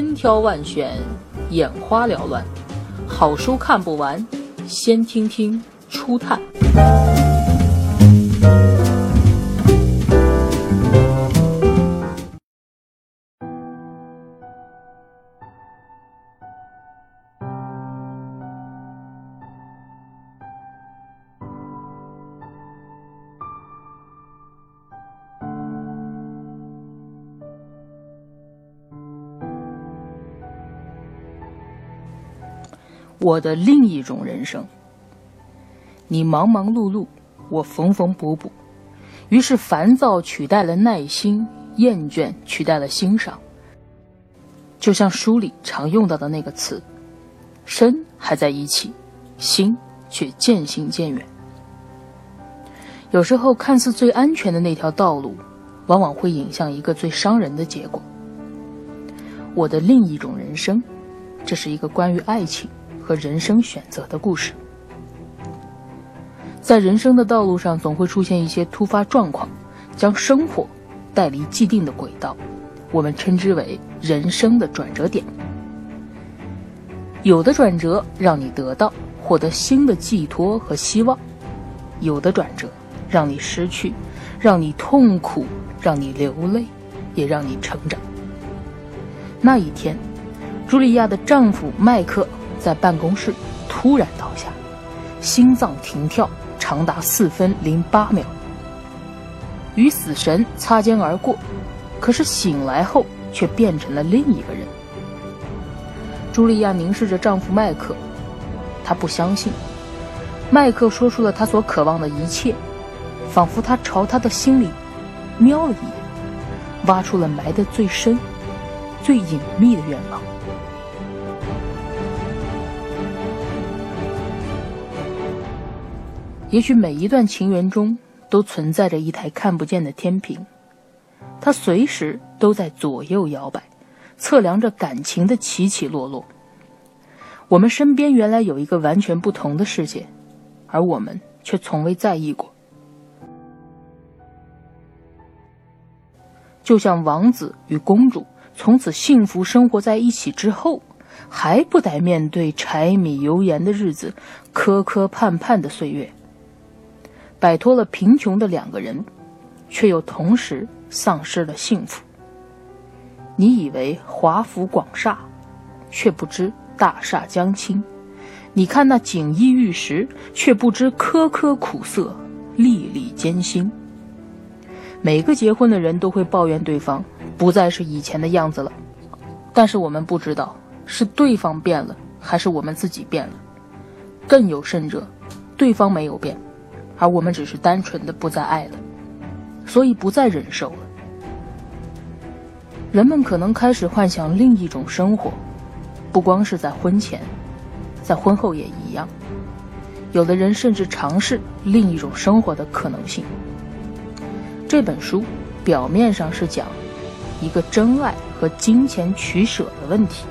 千挑万选，眼花缭乱，好书看不完，先听听初探。我的另一种人生。你忙忙碌碌，我缝缝补补，于是烦躁取代了耐心，厌倦取代了欣赏。就像书里常用到的那个词，身还在一起，心却渐行渐远。有时候看似最安全的那条道路，往往会引向一个最伤人的结果。我的另一种人生，这是一个关于爱情。和人生选择的故事，在人生的道路上，总会出现一些突发状况，将生活带离既定的轨道，我们称之为人生的转折点。有的转折让你得到获得新的寄托和希望，有的转折让你失去，让你痛苦，让你流泪，也让你成长。那一天，茱莉亚的丈夫麦克。在办公室突然倒下，心脏停跳长达四分零八秒，与死神擦肩而过，可是醒来后却变成了另一个人。茱莉亚凝视着丈夫麦克，她不相信。麦克说出了他所渴望的一切，仿佛他朝他的心里瞄了一眼，挖出了埋得最深、最隐秘的愿望。也许每一段情缘中都存在着一台看不见的天平，它随时都在左右摇摆，测量着感情的起起落落。我们身边原来有一个完全不同的世界，而我们却从未在意过。就像王子与公主从此幸福生活在一起之后，还不得面对柴米油盐的日子，磕磕绊绊的岁月。摆脱了贫穷的两个人，却又同时丧失了幸福。你以为华服广厦，却不知大厦将倾；你看那锦衣玉食，却不知苛刻苦涩，粒粒艰辛。每个结婚的人都会抱怨对方不再是以前的样子了，但是我们不知道是对方变了，还是我们自己变了。更有甚者，对方没有变。而我们只是单纯的不再爱了，所以不再忍受了。人们可能开始幻想另一种生活，不光是在婚前，在婚后也一样。有的人甚至尝试另一种生活的可能性。这本书表面上是讲一个真爱和金钱取舍的问题，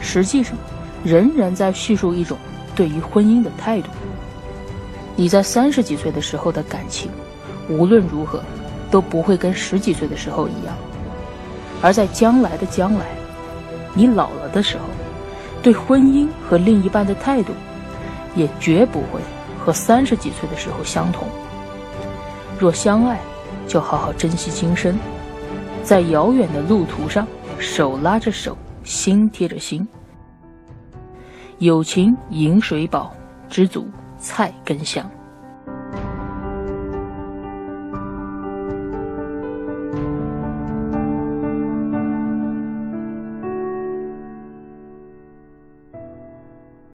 实际上仍然在叙述一种对于婚姻的态度。你在三十几岁的时候的感情，无论如何都不会跟十几岁的时候一样；而在将来的将来，你老了的时候，对婚姻和另一半的态度，也绝不会和三十几岁的时候相同。若相爱，就好好珍惜今生，在遥远的路途上，手拉着手，心贴着心，友情饮水饱，知足。菜根香。